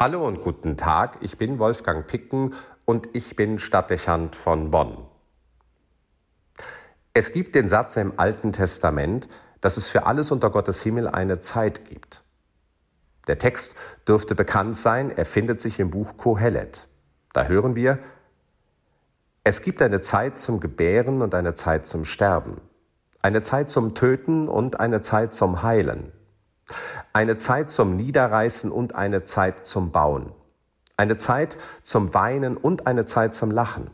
Hallo und guten Tag, ich bin Wolfgang Picken und ich bin Stadtdechant von Bonn. Es gibt den Satz im Alten Testament, dass es für alles unter Gottes Himmel eine Zeit gibt. Der Text dürfte bekannt sein, er findet sich im Buch Kohelet. Da hören wir, es gibt eine Zeit zum Gebären und eine Zeit zum Sterben, eine Zeit zum Töten und eine Zeit zum Heilen eine Zeit zum Niederreißen und eine Zeit zum Bauen, eine Zeit zum Weinen und eine Zeit zum Lachen,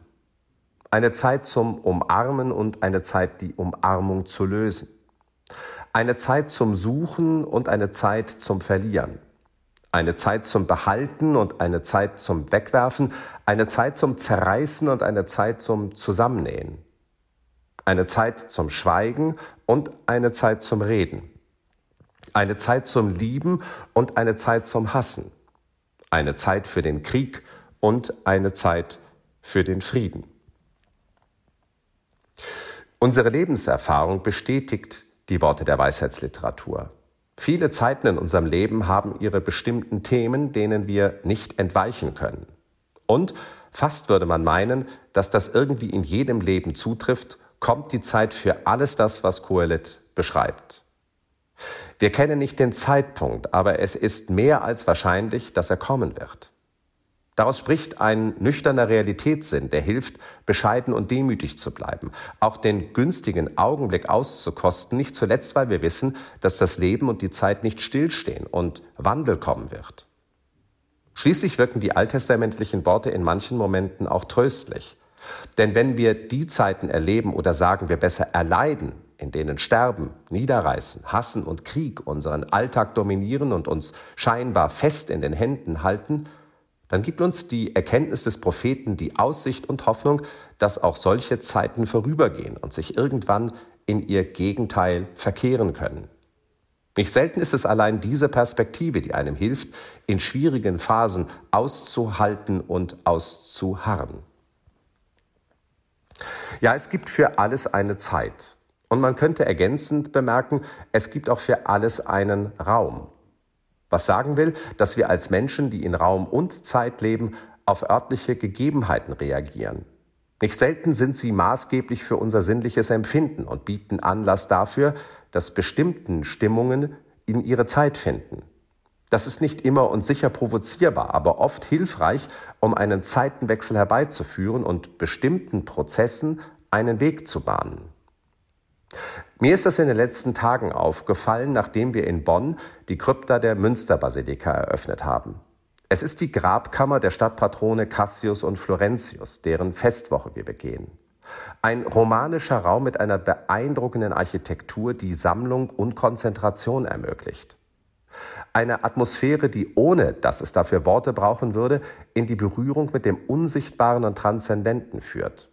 eine Zeit zum Umarmen und eine Zeit, die Umarmung zu lösen, eine Zeit zum Suchen und eine Zeit zum Verlieren, eine Zeit zum Behalten und eine Zeit zum Wegwerfen, eine Zeit zum Zerreißen und eine Zeit zum Zusammennähen, eine Zeit zum Schweigen und eine Zeit zum Reden eine Zeit zum Lieben und eine Zeit zum Hassen, eine Zeit für den Krieg und eine Zeit für den Frieden. Unsere Lebenserfahrung bestätigt die Worte der Weisheitsliteratur. Viele Zeiten in unserem Leben haben ihre bestimmten Themen, denen wir nicht entweichen können. Und fast würde man meinen, dass das irgendwie in jedem Leben zutrifft, kommt die Zeit für alles das, was Kohelet beschreibt. Wir kennen nicht den Zeitpunkt, aber es ist mehr als wahrscheinlich, dass er kommen wird. Daraus spricht ein nüchterner Realitätssinn, der hilft, bescheiden und demütig zu bleiben, auch den günstigen Augenblick auszukosten, nicht zuletzt, weil wir wissen, dass das Leben und die Zeit nicht stillstehen und Wandel kommen wird. Schließlich wirken die alttestamentlichen Worte in manchen Momenten auch tröstlich. Denn wenn wir die Zeiten erleben oder sagen wir besser erleiden, in denen Sterben, Niederreißen, Hassen und Krieg unseren Alltag dominieren und uns scheinbar fest in den Händen halten, dann gibt uns die Erkenntnis des Propheten die Aussicht und Hoffnung, dass auch solche Zeiten vorübergehen und sich irgendwann in ihr Gegenteil verkehren können. Nicht selten ist es allein diese Perspektive, die einem hilft, in schwierigen Phasen auszuhalten und auszuharren. Ja, es gibt für alles eine Zeit. Und man könnte ergänzend bemerken, es gibt auch für alles einen Raum. Was sagen will, dass wir als Menschen, die in Raum und Zeit leben, auf örtliche Gegebenheiten reagieren. Nicht selten sind sie maßgeblich für unser sinnliches Empfinden und bieten Anlass dafür, dass bestimmten Stimmungen in ihre Zeit finden. Das ist nicht immer und sicher provozierbar, aber oft hilfreich, um einen Zeitenwechsel herbeizuführen und bestimmten Prozessen einen Weg zu bahnen. Mir ist das in den letzten Tagen aufgefallen, nachdem wir in Bonn die Krypta der Münsterbasilika eröffnet haben. Es ist die Grabkammer der Stadtpatrone Cassius und Florentius, deren Festwoche wir begehen. Ein romanischer Raum mit einer beeindruckenden Architektur, die Sammlung und Konzentration ermöglicht. Eine Atmosphäre, die ohne, dass es dafür Worte brauchen würde, in die Berührung mit dem Unsichtbaren und Transzendenten führt.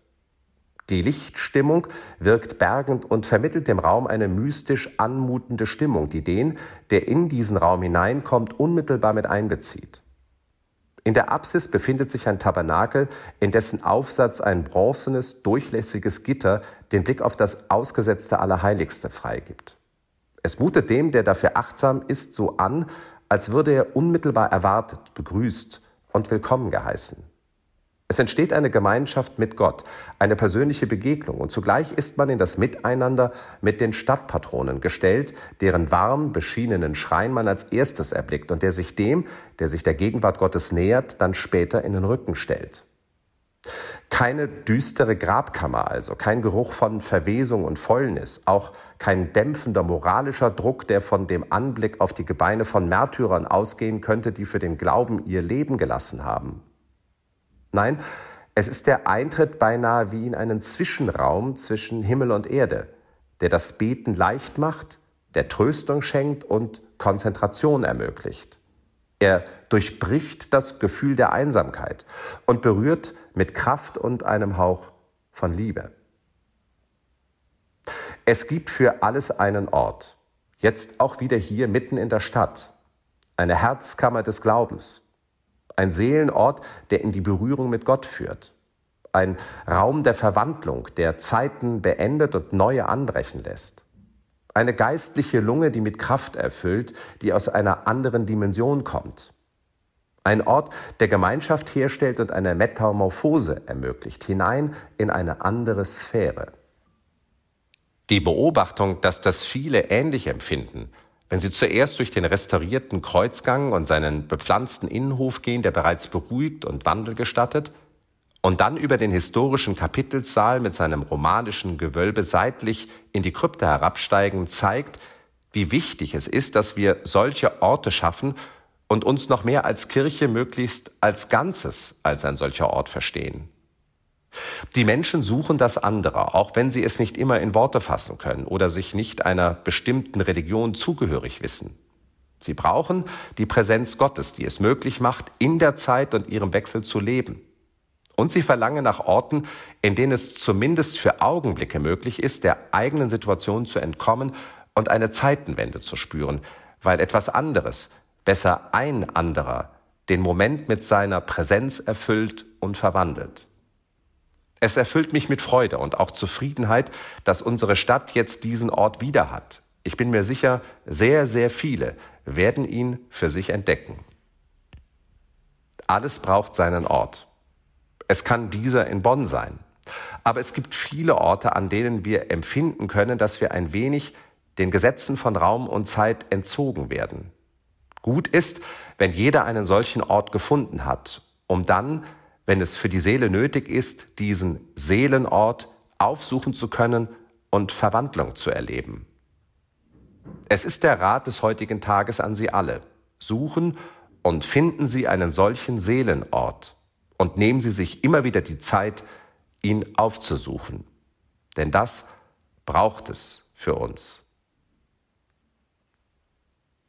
Die Lichtstimmung wirkt bergend und vermittelt dem Raum eine mystisch anmutende Stimmung, die den, der in diesen Raum hineinkommt, unmittelbar mit einbezieht. In der Apsis befindet sich ein Tabernakel, in dessen Aufsatz ein bronzenes, durchlässiges Gitter den Blick auf das ausgesetzte Allerheiligste freigibt. Es mutet dem, der dafür achtsam ist, so an, als würde er unmittelbar erwartet, begrüßt und willkommen geheißen. Es entsteht eine Gemeinschaft mit Gott, eine persönliche Begegnung und zugleich ist man in das Miteinander mit den Stadtpatronen gestellt, deren warm beschienenen Schrein man als erstes erblickt und der sich dem, der sich der Gegenwart Gottes nähert, dann später in den Rücken stellt. Keine düstere Grabkammer also, kein Geruch von Verwesung und Fäulnis, auch kein dämpfender moralischer Druck, der von dem Anblick auf die Gebeine von Märtyrern ausgehen könnte, die für den Glauben ihr Leben gelassen haben. Nein, es ist der Eintritt beinahe wie in einen Zwischenraum zwischen Himmel und Erde, der das Beten leicht macht, der Tröstung schenkt und Konzentration ermöglicht. Er durchbricht das Gefühl der Einsamkeit und berührt mit Kraft und einem Hauch von Liebe. Es gibt für alles einen Ort, jetzt auch wieder hier mitten in der Stadt, eine Herzkammer des Glaubens, ein Seelenort, der in die Berührung mit Gott führt. Ein Raum der Verwandlung, der Zeiten beendet und neue anbrechen lässt. Eine geistliche Lunge, die mit Kraft erfüllt, die aus einer anderen Dimension kommt. Ein Ort, der Gemeinschaft herstellt und eine Metamorphose ermöglicht, hinein in eine andere Sphäre. Die Beobachtung, dass das viele ähnlich empfinden, wenn sie zuerst durch den restaurierten Kreuzgang und seinen bepflanzten Innenhof gehen, der bereits beruhigt und Wandel gestattet, und dann über den historischen Kapitelsaal mit seinem romanischen Gewölbe seitlich in die Krypta herabsteigen, zeigt, wie wichtig es ist, dass wir solche Orte schaffen und uns noch mehr als Kirche möglichst als Ganzes als ein solcher Ort verstehen. Die Menschen suchen das andere, auch wenn sie es nicht immer in Worte fassen können oder sich nicht einer bestimmten Religion zugehörig wissen. Sie brauchen die Präsenz Gottes, die es möglich macht, in der Zeit und ihrem Wechsel zu leben. Und sie verlangen nach Orten, in denen es zumindest für Augenblicke möglich ist, der eigenen Situation zu entkommen und eine Zeitenwende zu spüren, weil etwas anderes, besser ein anderer, den Moment mit seiner Präsenz erfüllt und verwandelt. Es erfüllt mich mit Freude und auch Zufriedenheit, dass unsere Stadt jetzt diesen Ort wieder hat. Ich bin mir sicher, sehr, sehr viele werden ihn für sich entdecken. Alles braucht seinen Ort. Es kann dieser in Bonn sein. Aber es gibt viele Orte, an denen wir empfinden können, dass wir ein wenig den Gesetzen von Raum und Zeit entzogen werden. Gut ist, wenn jeder einen solchen Ort gefunden hat, um dann wenn es für die Seele nötig ist, diesen Seelenort aufsuchen zu können und Verwandlung zu erleben. Es ist der Rat des heutigen Tages an Sie alle. Suchen und finden Sie einen solchen Seelenort und nehmen Sie sich immer wieder die Zeit, ihn aufzusuchen. Denn das braucht es für uns.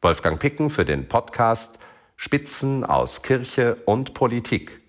Wolfgang Picken für den Podcast Spitzen aus Kirche und Politik